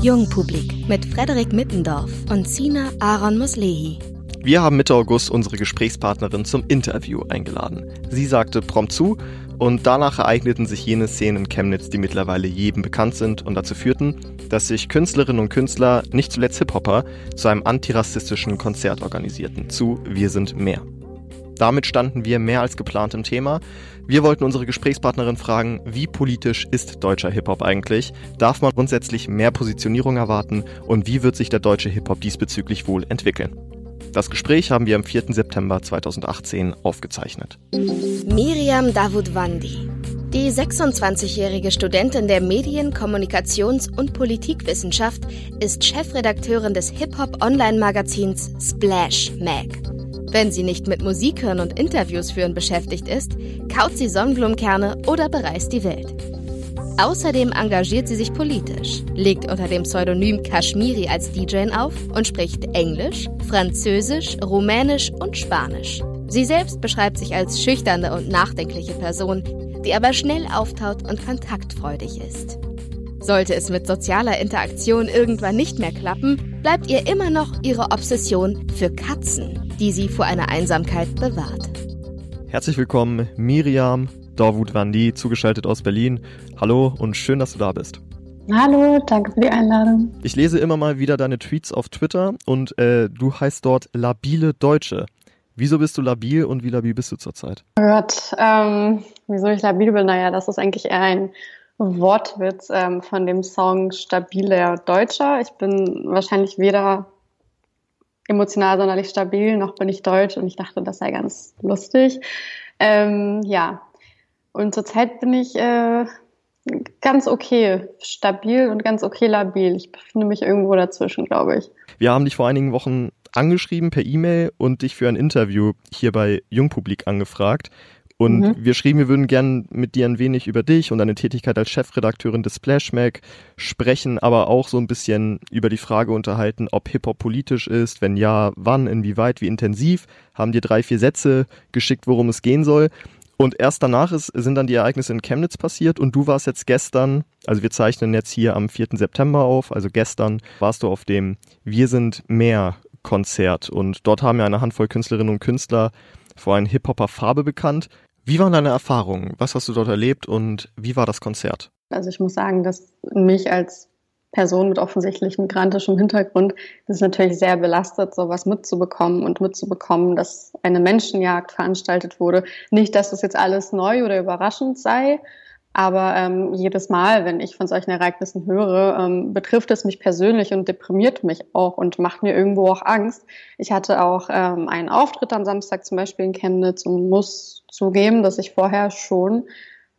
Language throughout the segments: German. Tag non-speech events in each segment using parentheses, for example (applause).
Jungpublik mit Frederik Mittendorf und Sina Aaron Muslehi. Wir haben Mitte August unsere Gesprächspartnerin zum Interview eingeladen. Sie sagte prompt zu und danach ereigneten sich jene Szenen in Chemnitz, die mittlerweile jedem bekannt sind und dazu führten, dass sich Künstlerinnen und Künstler, nicht zuletzt Hip-Hopper, zu einem antirassistischen Konzert organisierten, zu Wir sind mehr. Damit standen wir mehr als geplant im Thema. Wir wollten unsere Gesprächspartnerin fragen, wie politisch ist deutscher Hip-Hop eigentlich? Darf man grundsätzlich mehr Positionierung erwarten? Und wie wird sich der deutsche Hip-Hop diesbezüglich wohl entwickeln? Das Gespräch haben wir am 4. September 2018 aufgezeichnet. Miriam Davutwandi. Die 26-jährige Studentin der Medien-, Kommunikations- und Politikwissenschaft ist Chefredakteurin des Hip-Hop-Online-Magazins Splash Mag. Wenn sie nicht mit Musik hören und Interviews führen beschäftigt ist, kaut sie Sonnenblumenkerne oder bereist die Welt. Außerdem engagiert sie sich politisch, legt unter dem Pseudonym Kashmiri als DJ auf und spricht Englisch, Französisch, Rumänisch und Spanisch. Sie selbst beschreibt sich als schüchterne und nachdenkliche Person, die aber schnell auftaut und kontaktfreudig ist. Sollte es mit sozialer Interaktion irgendwann nicht mehr klappen, bleibt ihr immer noch ihre Obsession für Katzen, die sie vor einer Einsamkeit bewahrt. Herzlich willkommen, Miriam Dorwut Wandi, zugeschaltet aus Berlin. Hallo und schön, dass du da bist. Hallo, danke für die Einladung. Ich lese immer mal wieder deine Tweets auf Twitter und äh, du heißt dort Labile Deutsche. Wieso bist du labil und wie labil bist du zurzeit? Oh Gott, ähm, wieso ich labil bin? Naja, das ist eigentlich eher ein Wortwitz ähm, von dem Song Stabiler Deutscher. Ich bin wahrscheinlich weder emotional sonderlich stabil, noch bin ich deutsch und ich dachte, das sei ganz lustig. Ähm, ja, und zurzeit bin ich äh, ganz okay stabil und ganz okay labil. Ich befinde mich irgendwo dazwischen, glaube ich. Wir haben dich vor einigen Wochen angeschrieben per E-Mail und dich für ein Interview hier bei Jungpublik angefragt. Und mhm. wir schrieben, wir würden gern mit dir ein wenig über dich und deine Tätigkeit als Chefredakteurin des Splash Mag sprechen, aber auch so ein bisschen über die Frage unterhalten, ob Hip-Hop politisch ist, wenn ja, wann, inwieweit, wie intensiv. Haben dir drei, vier Sätze geschickt, worum es gehen soll. Und erst danach ist, sind dann die Ereignisse in Chemnitz passiert und du warst jetzt gestern, also wir zeichnen jetzt hier am 4. September auf, also gestern warst du auf dem Wir sind mehr Konzert und dort haben ja eine Handvoll Künstlerinnen und Künstler vor allem Hip-Hopper Farbe bekannt. Wie waren deine Erfahrungen? Was hast du dort erlebt und wie war das Konzert? Also ich muss sagen, dass mich als Person mit offensichtlich migrantischem Hintergrund das ist natürlich sehr belastet, sowas mitzubekommen und mitzubekommen, dass eine Menschenjagd veranstaltet wurde. Nicht, dass das jetzt alles neu oder überraschend sei, aber ähm, jedes Mal, wenn ich von solchen Ereignissen höre, ähm, betrifft es mich persönlich und deprimiert mich auch und macht mir irgendwo auch Angst. Ich hatte auch ähm, einen Auftritt am Samstag zum Beispiel in Chemnitz und muss zugeben, dass ich vorher schon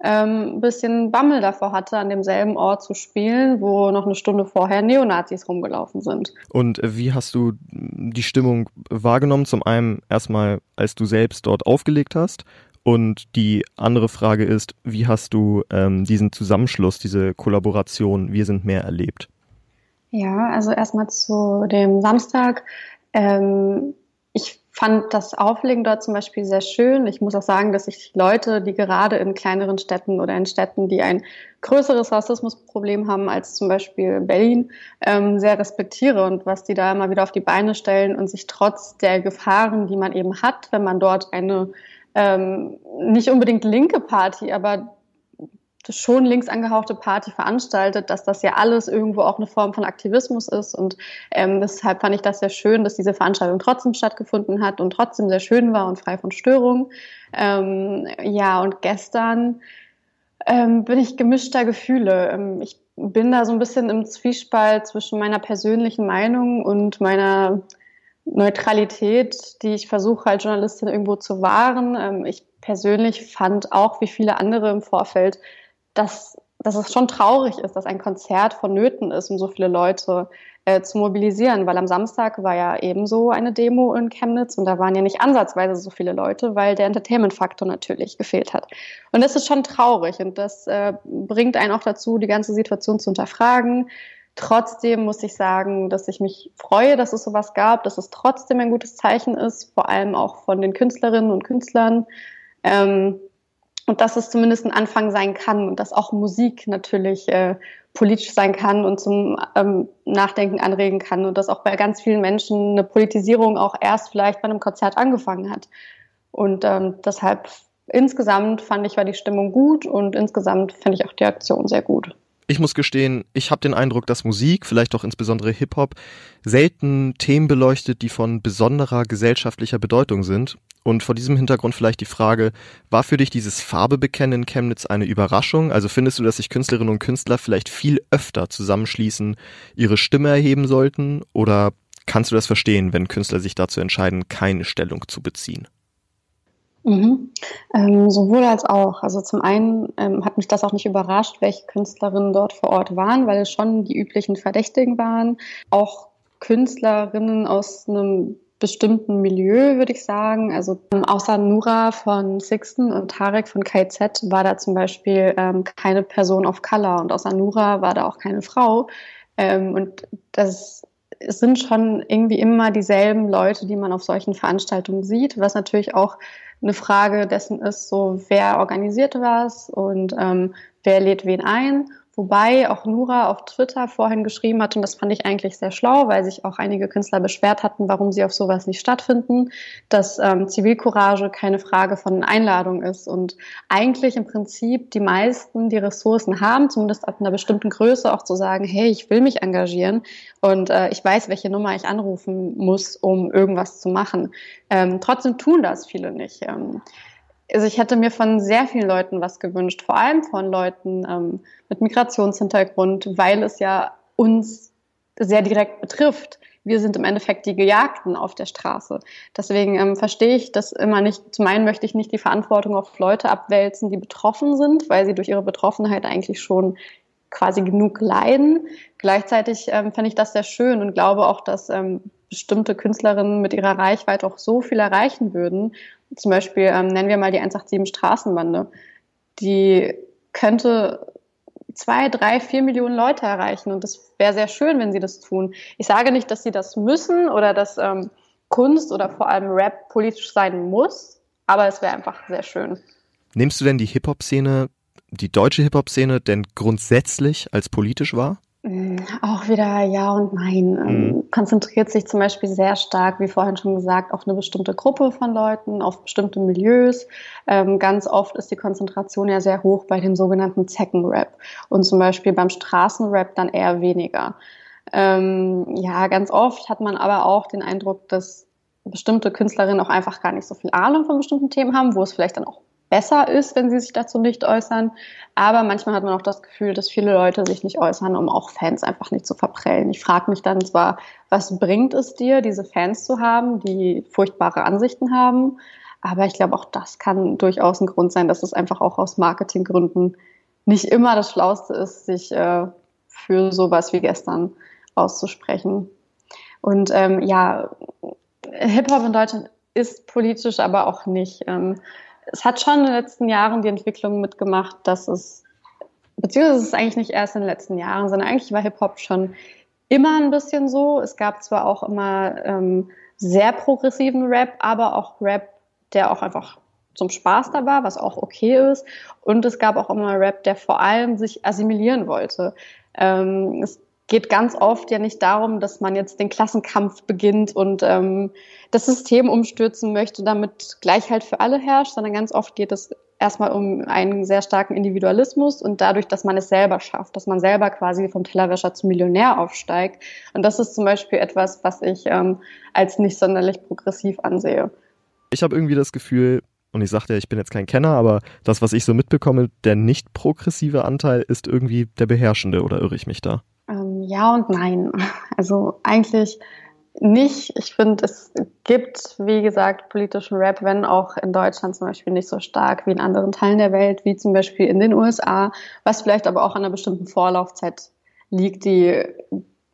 ähm, ein bisschen Bammel davor hatte, an demselben Ort zu spielen, wo noch eine Stunde vorher Neonazis rumgelaufen sind. Und wie hast du die Stimmung wahrgenommen? Zum einen erstmal, als du selbst dort aufgelegt hast und die andere Frage ist, wie hast du ähm, diesen Zusammenschluss, diese Kollaboration Wir sind mehr erlebt? Ja, also erstmal zu dem Samstag. Ähm, ich fand das Auflegen dort zum Beispiel sehr schön. Ich muss auch sagen, dass ich Leute, die gerade in kleineren Städten oder in Städten, die ein größeres Rassismusproblem haben als zum Beispiel Berlin, ähm, sehr respektiere und was die da immer wieder auf die Beine stellen und sich trotz der Gefahren, die man eben hat, wenn man dort eine ähm, nicht unbedingt linke Party, aber schon links angehauchte Party veranstaltet, dass das ja alles irgendwo auch eine Form von Aktivismus ist. Und ähm, deshalb fand ich das sehr schön, dass diese Veranstaltung trotzdem stattgefunden hat und trotzdem sehr schön war und frei von Störungen. Ähm, ja, und gestern ähm, bin ich gemischter Gefühle. Ähm, ich bin da so ein bisschen im Zwiespalt zwischen meiner persönlichen Meinung und meiner Neutralität, die ich versuche als Journalistin irgendwo zu wahren. Ähm, ich persönlich fand auch, wie viele andere im Vorfeld, dass, dass es schon traurig ist, dass ein Konzert vonnöten ist, um so viele Leute äh, zu mobilisieren, weil am Samstag war ja ebenso eine Demo in Chemnitz und da waren ja nicht ansatzweise so viele Leute, weil der Entertainment-Faktor natürlich gefehlt hat. Und das ist schon traurig und das äh, bringt einen auch dazu, die ganze Situation zu hinterfragen Trotzdem muss ich sagen, dass ich mich freue, dass es sowas gab, dass es trotzdem ein gutes Zeichen ist, vor allem auch von den Künstlerinnen und Künstlern. Ähm, und dass es zumindest ein Anfang sein kann und dass auch Musik natürlich äh, politisch sein kann und zum ähm, Nachdenken anregen kann und dass auch bei ganz vielen Menschen eine Politisierung auch erst vielleicht bei einem Konzert angefangen hat. Und ähm, deshalb insgesamt fand ich war die Stimmung gut und insgesamt fand ich auch die Aktion sehr gut. Ich muss gestehen, ich habe den Eindruck, dass Musik, vielleicht auch insbesondere Hip-Hop, selten Themen beleuchtet, die von besonderer gesellschaftlicher Bedeutung sind. Und vor diesem Hintergrund vielleicht die Frage, war für dich dieses Farbebekennen in Chemnitz eine Überraschung? Also findest du, dass sich Künstlerinnen und Künstler vielleicht viel öfter zusammenschließen, ihre Stimme erheben sollten? Oder kannst du das verstehen, wenn Künstler sich dazu entscheiden, keine Stellung zu beziehen? Mhm. Ähm, sowohl als auch. Also zum einen ähm, hat mich das auch nicht überrascht, welche Künstlerinnen dort vor Ort waren, weil es schon die üblichen Verdächtigen waren. Auch Künstlerinnen aus einem bestimmten Milieu, würde ich sagen. Also ähm, außer Nura von Sixten und Tarek von KZ war da zum Beispiel ähm, keine Person of Color und außer Nura war da auch keine Frau. Ähm, und das sind schon irgendwie immer dieselben Leute, die man auf solchen Veranstaltungen sieht, was natürlich auch eine Frage dessen ist, so wer organisiert was und ähm, wer lädt wen ein. Wobei auch Nura auf Twitter vorhin geschrieben hat, und das fand ich eigentlich sehr schlau, weil sich auch einige Künstler beschwert hatten, warum sie auf sowas nicht stattfinden, dass ähm, Zivilcourage keine Frage von Einladung ist und eigentlich im Prinzip die meisten die Ressourcen haben, zumindest ab einer bestimmten Größe auch zu sagen, hey, ich will mich engagieren und äh, ich weiß, welche Nummer ich anrufen muss, um irgendwas zu machen. Ähm, trotzdem tun das viele nicht. Ähm, also ich hätte mir von sehr vielen Leuten was gewünscht, vor allem von Leuten ähm, mit Migrationshintergrund, weil es ja uns sehr direkt betrifft. Wir sind im Endeffekt die Gejagten auf der Straße. Deswegen ähm, verstehe ich das immer nicht. Zum einen möchte ich nicht die Verantwortung auf Leute abwälzen, die betroffen sind, weil sie durch ihre Betroffenheit eigentlich schon quasi genug leiden. Gleichzeitig ähm, finde ich das sehr schön und glaube auch, dass ähm, bestimmte Künstlerinnen mit ihrer Reichweite auch so viel erreichen würden. Zum Beispiel ähm, nennen wir mal die 187 Straßenbande. Die könnte zwei, drei, vier Millionen Leute erreichen und das wäre sehr schön, wenn sie das tun. Ich sage nicht, dass sie das müssen oder dass ähm, Kunst oder vor allem Rap politisch sein muss, aber es wäre einfach sehr schön. Nimmst du denn die Hip-Hop-Szene die deutsche Hip-Hop-Szene denn grundsätzlich als politisch wahr? Mm, auch wieder ja und nein. Ähm, mhm. Konzentriert sich zum Beispiel sehr stark, wie vorhin schon gesagt, auf eine bestimmte Gruppe von Leuten, auf bestimmte Milieus. Ähm, ganz oft ist die Konzentration ja sehr hoch bei dem sogenannten Zeckenrap und zum Beispiel beim Straßenrap dann eher weniger. Ähm, ja, ganz oft hat man aber auch den Eindruck, dass bestimmte Künstlerinnen auch einfach gar nicht so viel Ahnung von bestimmten Themen haben, wo es vielleicht dann auch besser ist, wenn sie sich dazu nicht äußern. Aber manchmal hat man auch das Gefühl, dass viele Leute sich nicht äußern, um auch Fans einfach nicht zu verprellen. Ich frage mich dann zwar, was bringt es dir, diese Fans zu haben, die furchtbare Ansichten haben? Aber ich glaube, auch das kann durchaus ein Grund sein, dass es einfach auch aus Marketinggründen nicht immer das Schlauste ist, sich äh, für sowas wie gestern auszusprechen. Und ähm, ja, Hip-Hop in Deutschland ist politisch, aber auch nicht. Ähm, es hat schon in den letzten Jahren die Entwicklung mitgemacht, dass es, beziehungsweise es ist eigentlich nicht erst in den letzten Jahren, sondern eigentlich war Hip-Hop schon immer ein bisschen so. Es gab zwar auch immer ähm, sehr progressiven Rap, aber auch Rap, der auch einfach zum Spaß da war, was auch okay ist. Und es gab auch immer Rap, der vor allem sich assimilieren wollte. Ähm, es geht ganz oft ja nicht darum, dass man jetzt den Klassenkampf beginnt und ähm, das System umstürzen möchte, damit Gleichheit für alle herrscht, sondern ganz oft geht es erstmal um einen sehr starken Individualismus und dadurch, dass man es selber schafft, dass man selber quasi vom Tellerwäscher zum Millionär aufsteigt. Und das ist zum Beispiel etwas, was ich ähm, als nicht sonderlich progressiv ansehe. Ich habe irgendwie das Gefühl, und ich sagte ja, ich bin jetzt kein Kenner, aber das, was ich so mitbekomme, der nicht progressive Anteil ist irgendwie der beherrschende, oder irre ich mich da? Ähm, ja und nein. (laughs) Also eigentlich nicht. Ich finde, es gibt, wie gesagt, politischen Rap, wenn auch in Deutschland zum Beispiel nicht so stark wie in anderen Teilen der Welt, wie zum Beispiel in den USA, was vielleicht aber auch an einer bestimmten Vorlaufzeit liegt, die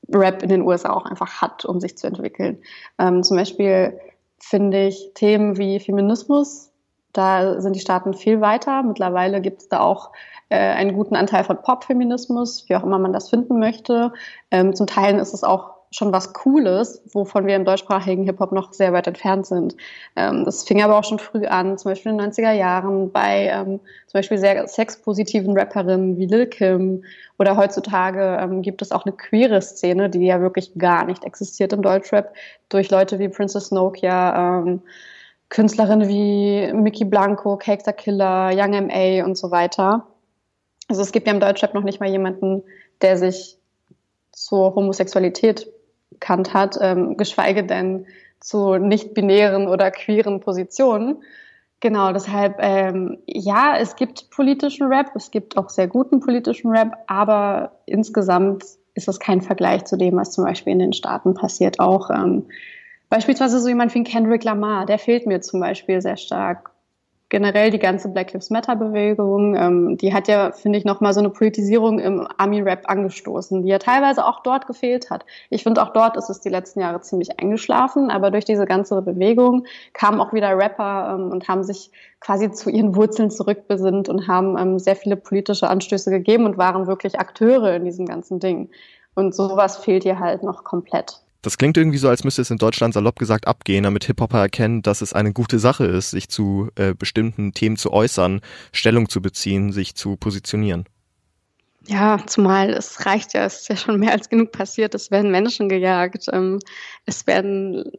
Rap in den USA auch einfach hat, um sich zu entwickeln. Ähm, zum Beispiel finde ich Themen wie Feminismus, da sind die Staaten viel weiter. Mittlerweile gibt es da auch äh, einen guten Anteil von Popfeminismus, wie auch immer man das finden möchte. Ähm, zum Teil ist es auch schon was Cooles, wovon wir im deutschsprachigen Hip-Hop noch sehr weit entfernt sind. Ähm, das fing aber auch schon früh an, zum Beispiel in den 90er Jahren bei ähm, zum Beispiel sehr sexpositiven Rapperinnen wie Lil Kim oder heutzutage ähm, gibt es auch eine queere Szene, die ja wirklich gar nicht existiert im Deutschrap, durch Leute wie Princess Nokia, ähm, Künstlerinnen wie Mickey Blanco, Cake the Killer, Young M.A. und so weiter. Also es gibt ja im Deutschrap noch nicht mal jemanden, der sich zur Homosexualität bekannt hat, ähm, geschweige denn zu nicht-binären oder queeren Positionen. Genau, deshalb, ähm, ja, es gibt politischen Rap, es gibt auch sehr guten politischen Rap, aber insgesamt ist es kein Vergleich zu dem, was zum Beispiel in den Staaten passiert. Auch ähm, beispielsweise so jemand wie Kendrick Lamar, der fehlt mir zum Beispiel sehr stark generell die ganze Black Lives Matter Bewegung, ähm, die hat ja, finde ich, nochmal so eine Politisierung im Army-Rap angestoßen, die ja teilweise auch dort gefehlt hat. Ich finde, auch dort ist es die letzten Jahre ziemlich eingeschlafen, aber durch diese ganze Bewegung kamen auch wieder Rapper ähm, und haben sich quasi zu ihren Wurzeln zurückbesinnt und haben ähm, sehr viele politische Anstöße gegeben und waren wirklich Akteure in diesem ganzen Ding. Und sowas fehlt hier halt noch komplett. Das klingt irgendwie so, als müsste es in Deutschland salopp gesagt abgehen, damit Hip-Hopper erkennen, dass es eine gute Sache ist, sich zu äh, bestimmten Themen zu äußern, Stellung zu beziehen, sich zu positionieren. Ja, zumal es reicht ja, es ist ja schon mehr als genug passiert. Es werden Menschen gejagt, ähm, es werden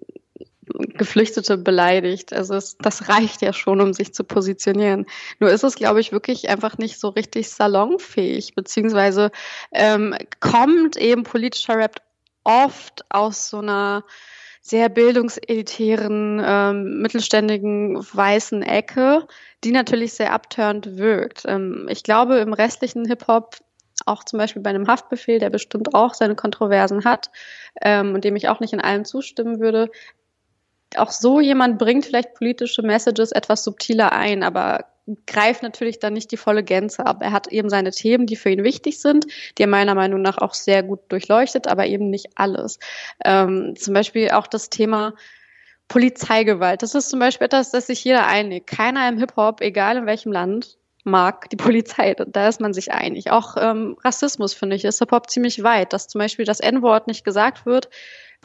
Geflüchtete beleidigt. Also es, das reicht ja schon, um sich zu positionieren. Nur ist es, glaube ich, wirklich einfach nicht so richtig salonfähig, beziehungsweise ähm, kommt eben politischer Rap oft aus so einer sehr bildungselitären, ähm, mittelständigen, weißen Ecke, die natürlich sehr abturnt wirkt. Ähm, ich glaube, im restlichen Hip-Hop, auch zum Beispiel bei einem Haftbefehl, der bestimmt auch seine Kontroversen hat ähm, und dem ich auch nicht in allem zustimmen würde, auch so jemand bringt vielleicht politische Messages etwas subtiler ein, aber greift natürlich dann nicht die volle Gänze ab. Er hat eben seine Themen, die für ihn wichtig sind, die er meiner Meinung nach auch sehr gut durchleuchtet, aber eben nicht alles. Ähm, zum Beispiel auch das Thema Polizeigewalt. Das ist zum Beispiel etwas, das sich jeder einigt. Keiner im Hip-Hop, egal in welchem Land, mag die Polizei. Da ist man sich einig. Auch ähm, Rassismus, finde ich, ist Hip-Hop ziemlich weit. Dass zum Beispiel das N-Wort nicht gesagt wird,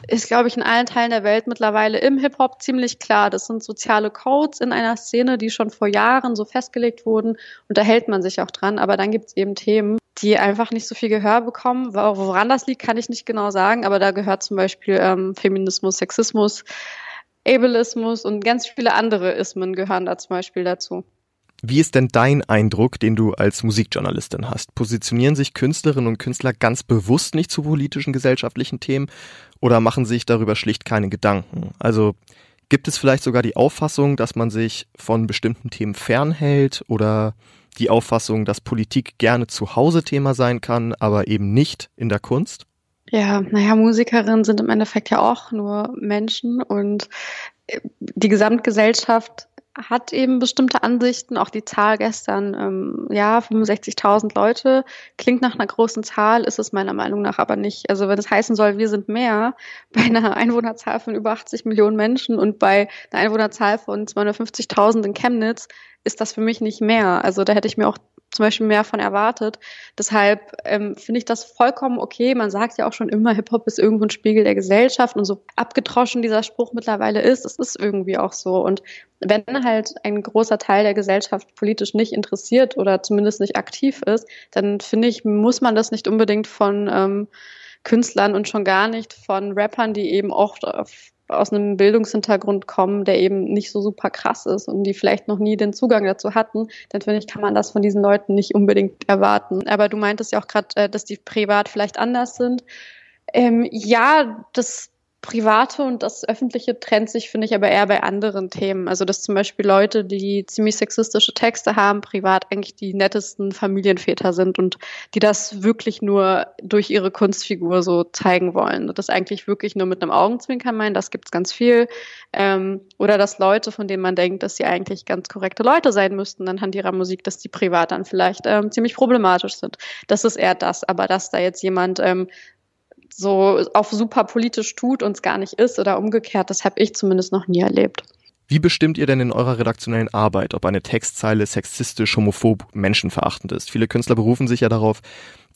ist, glaube ich, in allen Teilen der Welt mittlerweile im Hip-Hop ziemlich klar. Das sind soziale Codes in einer Szene, die schon vor Jahren so festgelegt wurden und da hält man sich auch dran. Aber dann gibt es eben Themen, die einfach nicht so viel Gehör bekommen. Woran das liegt, kann ich nicht genau sagen, aber da gehört zum Beispiel ähm, Feminismus, Sexismus, Ableismus und ganz viele andere Ismen gehören da zum Beispiel dazu. Wie ist denn dein Eindruck, den du als Musikjournalistin hast? Positionieren sich Künstlerinnen und Künstler ganz bewusst nicht zu politischen gesellschaftlichen Themen oder machen sich darüber schlicht keine Gedanken? Also gibt es vielleicht sogar die Auffassung, dass man sich von bestimmten Themen fernhält oder die Auffassung, dass Politik gerne zu Hause Thema sein kann, aber eben nicht in der Kunst? Ja, naja, Musikerinnen sind im Endeffekt ja auch nur Menschen und äh, die Gesamtgesellschaft hat eben bestimmte Ansichten. Auch die Zahl gestern, ähm, ja, 65.000 Leute, klingt nach einer großen Zahl, ist es meiner Meinung nach aber nicht. Also wenn es heißen soll, wir sind mehr, (laughs) bei einer Einwohnerzahl von über 80 Millionen Menschen und bei einer Einwohnerzahl von 250.000 in Chemnitz, ist das für mich nicht mehr. Also da hätte ich mir auch zum Beispiel mehr von erwartet. Deshalb ähm, finde ich das vollkommen okay. Man sagt ja auch schon immer, Hip-Hop ist irgendwo ein Spiegel der Gesellschaft und so abgetroschen dieser Spruch mittlerweile ist, es ist irgendwie auch so. Und wenn halt ein großer Teil der Gesellschaft politisch nicht interessiert oder zumindest nicht aktiv ist, dann finde ich, muss man das nicht unbedingt von ähm, Künstlern und schon gar nicht von Rappern, die eben oft auf aus einem Bildungshintergrund kommen, der eben nicht so super krass ist und die vielleicht noch nie den Zugang dazu hatten, dann finde ich, kann man das von diesen Leuten nicht unbedingt erwarten. Aber du meintest ja auch gerade, äh, dass die privat vielleicht anders sind. Ähm, ja, das Private und das Öffentliche trennt sich, finde ich, aber eher bei anderen Themen. Also, dass zum Beispiel Leute, die ziemlich sexistische Texte haben, privat eigentlich die nettesten Familienväter sind und die das wirklich nur durch ihre Kunstfigur so zeigen wollen. Und das eigentlich wirklich nur mit einem Augenzwinkern meinen, das gibt's ganz viel. Ähm, oder dass Leute, von denen man denkt, dass sie eigentlich ganz korrekte Leute sein müssten, anhand ihrer Musik, dass die privat dann vielleicht ähm, ziemlich problematisch sind. Das ist eher das. Aber dass da jetzt jemand ähm, so auf super politisch tut und es gar nicht ist oder umgekehrt, das habe ich zumindest noch nie erlebt. Wie bestimmt ihr denn in eurer redaktionellen Arbeit, ob eine Textzeile sexistisch, homophob, menschenverachtend ist? Viele Künstler berufen sich ja darauf,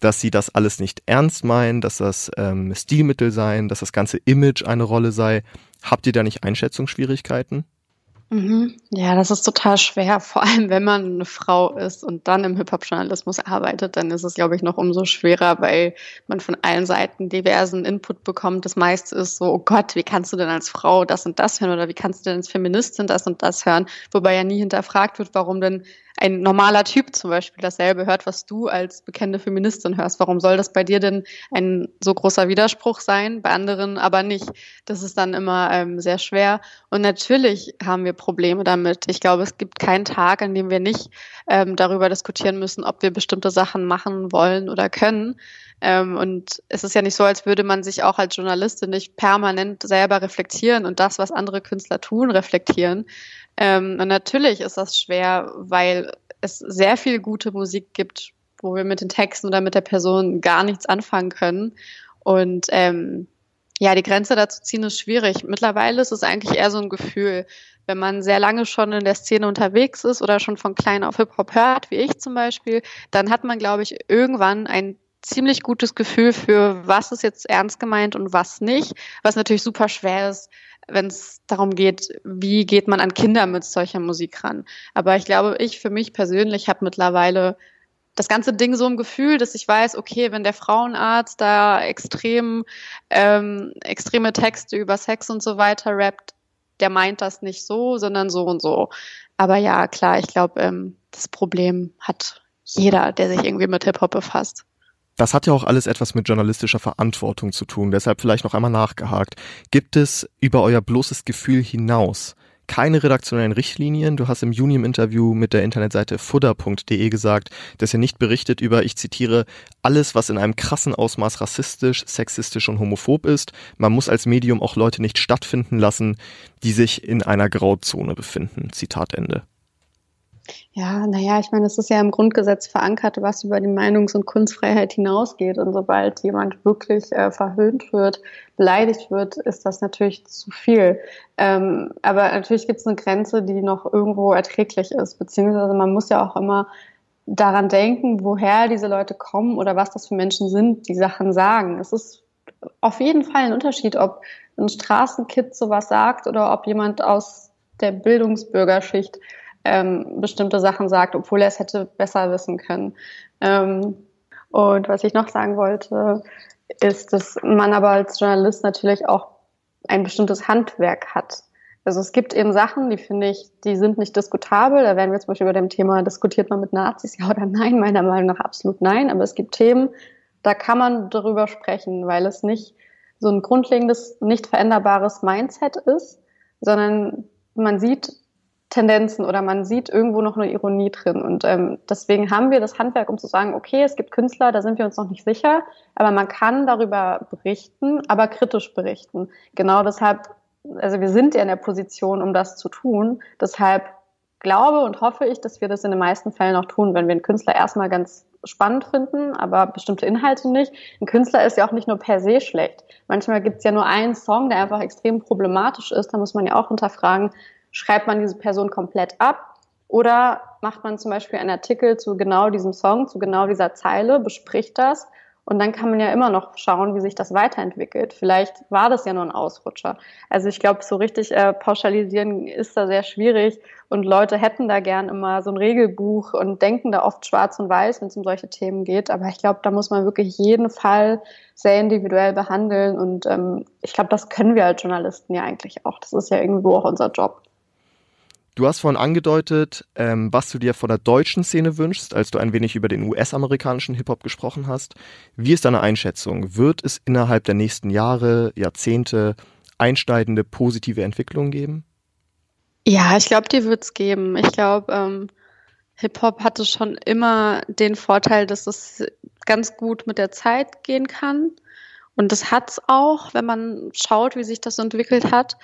dass sie das alles nicht ernst meinen, dass das ähm, Stilmittel seien, dass das ganze Image eine Rolle sei. Habt ihr da nicht Einschätzungsschwierigkeiten? Mhm. Ja, das ist total schwer, (laughs) vor allem wenn man eine Frau ist und dann im Hip-Hop-Journalismus arbeitet, dann ist es, glaube ich, noch umso schwerer, weil man von allen Seiten diversen Input bekommt. Das meiste ist so, oh Gott, wie kannst du denn als Frau das und das hören oder wie kannst du denn als Feministin das und das hören, wobei ja nie hinterfragt wird, warum denn ein normaler Typ zum Beispiel dasselbe hört, was du als bekannte Feministin hörst. Warum soll das bei dir denn ein so großer Widerspruch sein, bei anderen aber nicht? Das ist dann immer ähm, sehr schwer. Und natürlich haben wir Probleme damit. Ich glaube, es gibt keinen Tag, an dem wir nicht ähm, darüber diskutieren müssen, ob wir bestimmte Sachen machen wollen oder können. Ähm, und es ist ja nicht so, als würde man sich auch als Journalistin nicht permanent selber reflektieren und das, was andere Künstler tun, reflektieren. Ähm, und natürlich ist das schwer, weil es sehr viel gute Musik gibt, wo wir mit den Texten oder mit der Person gar nichts anfangen können. Und ähm, ja, die Grenze dazu ziehen ist schwierig. Mittlerweile ist es eigentlich eher so ein Gefühl, wenn man sehr lange schon in der Szene unterwegs ist oder schon von klein auf Hip-Hop hört, wie ich zum Beispiel, dann hat man, glaube ich, irgendwann ein ziemlich gutes Gefühl für, was ist jetzt ernst gemeint und was nicht, was natürlich super schwer ist, wenn es darum geht, wie geht man an Kinder mit solcher Musik ran. Aber ich glaube, ich für mich persönlich habe mittlerweile das ganze Ding so im Gefühl, dass ich weiß, okay, wenn der Frauenarzt da extrem ähm, extreme Texte über Sex und so weiter rappt, der meint das nicht so, sondern so und so. Aber ja, klar, ich glaube, ähm, das Problem hat jeder, der sich irgendwie mit Hip-Hop befasst. Das hat ja auch alles etwas mit journalistischer Verantwortung zu tun. Deshalb vielleicht noch einmal nachgehakt. Gibt es über euer bloßes Gefühl hinaus keine redaktionellen Richtlinien. Du hast im Juni im Interview mit der Internetseite fudder.de gesagt, dass ihr nicht berichtet über, ich zitiere, alles, was in einem krassen Ausmaß rassistisch, sexistisch und homophob ist. Man muss als Medium auch Leute nicht stattfinden lassen, die sich in einer Grauzone befinden. Zitat Ende. Ja, naja, ich meine, es ist ja im Grundgesetz verankert, was über die Meinungs- und Kunstfreiheit hinausgeht. Und sobald jemand wirklich äh, verhöhnt wird, beleidigt wird, ist das natürlich zu viel. Ähm, aber natürlich gibt es eine Grenze, die noch irgendwo erträglich ist. Beziehungsweise man muss ja auch immer daran denken, woher diese Leute kommen oder was das für Menschen sind, die Sachen sagen. Es ist auf jeden Fall ein Unterschied, ob ein Straßenkid sowas sagt oder ob jemand aus der Bildungsbürgerschicht ähm, bestimmte Sachen sagt, obwohl er es hätte besser wissen können. Ähm, und was ich noch sagen wollte, ist, dass man aber als Journalist natürlich auch ein bestimmtes Handwerk hat. Also es gibt eben Sachen, die finde ich, die sind nicht diskutabel. Da werden wir zum Beispiel über dem Thema, diskutiert man mit Nazis, (laughs) ja oder nein? Meiner Meinung nach absolut nein. Aber es gibt Themen, da kann man darüber sprechen, weil es nicht so ein grundlegendes, nicht veränderbares Mindset ist, sondern man sieht Tendenzen oder man sieht irgendwo noch eine Ironie drin. Und ähm, deswegen haben wir das Handwerk, um zu sagen, okay, es gibt Künstler, da sind wir uns noch nicht sicher, aber man kann darüber berichten, aber kritisch berichten. Genau deshalb, also wir sind ja in der Position, um das zu tun. Deshalb glaube und hoffe ich, dass wir das in den meisten Fällen auch tun, wenn wir einen Künstler erstmal ganz spannend finden, aber bestimmte Inhalte nicht. Ein Künstler ist ja auch nicht nur per se schlecht. Manchmal gibt es ja nur einen Song, der einfach extrem problematisch ist. Da muss man ja auch hinterfragen, schreibt man diese Person komplett ab oder macht man zum Beispiel einen Artikel zu genau diesem Song, zu genau dieser Zeile, bespricht das und dann kann man ja immer noch schauen, wie sich das weiterentwickelt. Vielleicht war das ja nur ein Ausrutscher. Also ich glaube, so richtig äh, pauschalisieren ist da sehr schwierig und Leute hätten da gern immer so ein Regelbuch und denken da oft schwarz und weiß, wenn es um solche Themen geht. Aber ich glaube, da muss man wirklich jeden Fall sehr individuell behandeln und ähm, ich glaube, das können wir als Journalisten ja eigentlich auch. Das ist ja irgendwo auch unser Job. Du hast vorhin angedeutet, ähm, was du dir von der deutschen Szene wünschst, als du ein wenig über den US-amerikanischen Hip-Hop gesprochen hast. Wie ist deine Einschätzung? Wird es innerhalb der nächsten Jahre, Jahrzehnte einschneidende positive Entwicklungen geben? Ja, ich glaube, die wird es geben. Ich glaube, ähm, Hip-Hop hatte schon immer den Vorteil, dass es ganz gut mit der Zeit gehen kann. Und das hat es auch, wenn man schaut, wie sich das entwickelt hat.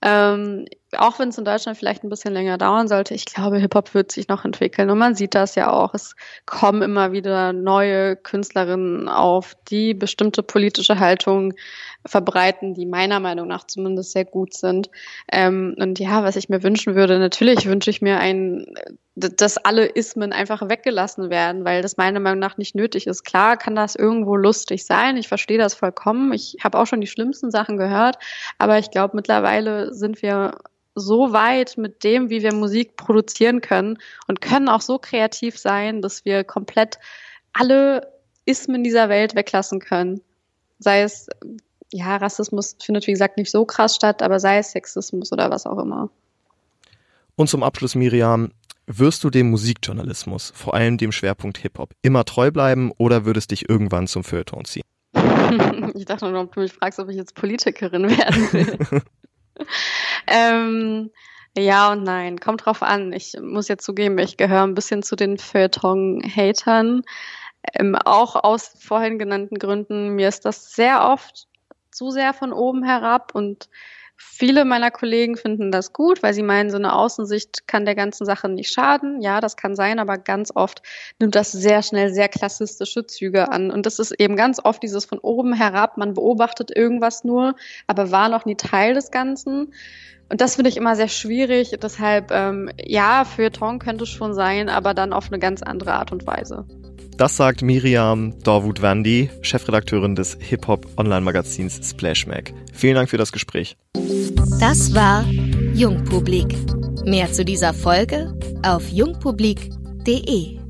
Ähm, auch wenn es in Deutschland vielleicht ein bisschen länger dauern sollte, ich glaube, Hip-Hop wird sich noch entwickeln. Und man sieht das ja auch. Es kommen immer wieder neue Künstlerinnen auf, die bestimmte politische Haltung verbreiten, die meiner Meinung nach zumindest sehr gut sind. Ähm, und ja, was ich mir wünschen würde, natürlich wünsche ich mir ein, dass alle Ismen einfach weggelassen werden, weil das meiner Meinung nach nicht nötig ist. Klar kann das irgendwo lustig sein. Ich verstehe das vollkommen. Ich habe auch schon die schlimmsten Sachen gehört. Aber ich glaube, mittlerweile sind wir so weit mit dem, wie wir Musik produzieren können und können auch so kreativ sein, dass wir komplett alle Ismen dieser Welt weglassen können. Sei es, ja, Rassismus findet wie gesagt nicht so krass statt, aber sei es Sexismus oder was auch immer. Und zum Abschluss, Miriam, wirst du dem Musikjournalismus, vor allem dem Schwerpunkt Hip-Hop, immer treu bleiben oder würdest dich irgendwann zum Feuilleton ziehen? (laughs) ich dachte nur, ob du mich fragst, ob ich jetzt Politikerin werden will. (laughs) (laughs) ähm, ja und nein, kommt drauf an. Ich muss jetzt zugeben, ich gehöre ein bisschen zu den Feuilleton-Hatern. Ähm, auch aus vorhin genannten Gründen. Mir ist das sehr oft zu sehr von oben herab und Viele meiner Kollegen finden das gut, weil sie meinen, so eine Außensicht kann der ganzen Sache nicht schaden. Ja, das kann sein, aber ganz oft nimmt das sehr schnell sehr klassistische Züge an. Und das ist eben ganz oft dieses von oben herab, man beobachtet irgendwas nur, aber war noch nie Teil des Ganzen. Und das finde ich immer sehr schwierig. Deshalb, ähm, ja, Feuilleton könnte es schon sein, aber dann auf eine ganz andere Art und Weise. Das sagt Miriam Dorwood-Wandi, Chefredakteurin des Hip-Hop-Online-Magazins Splash Mag. Vielen Dank für das Gespräch. Das war Jungpublik. Mehr zu dieser Folge auf jungpublik.de.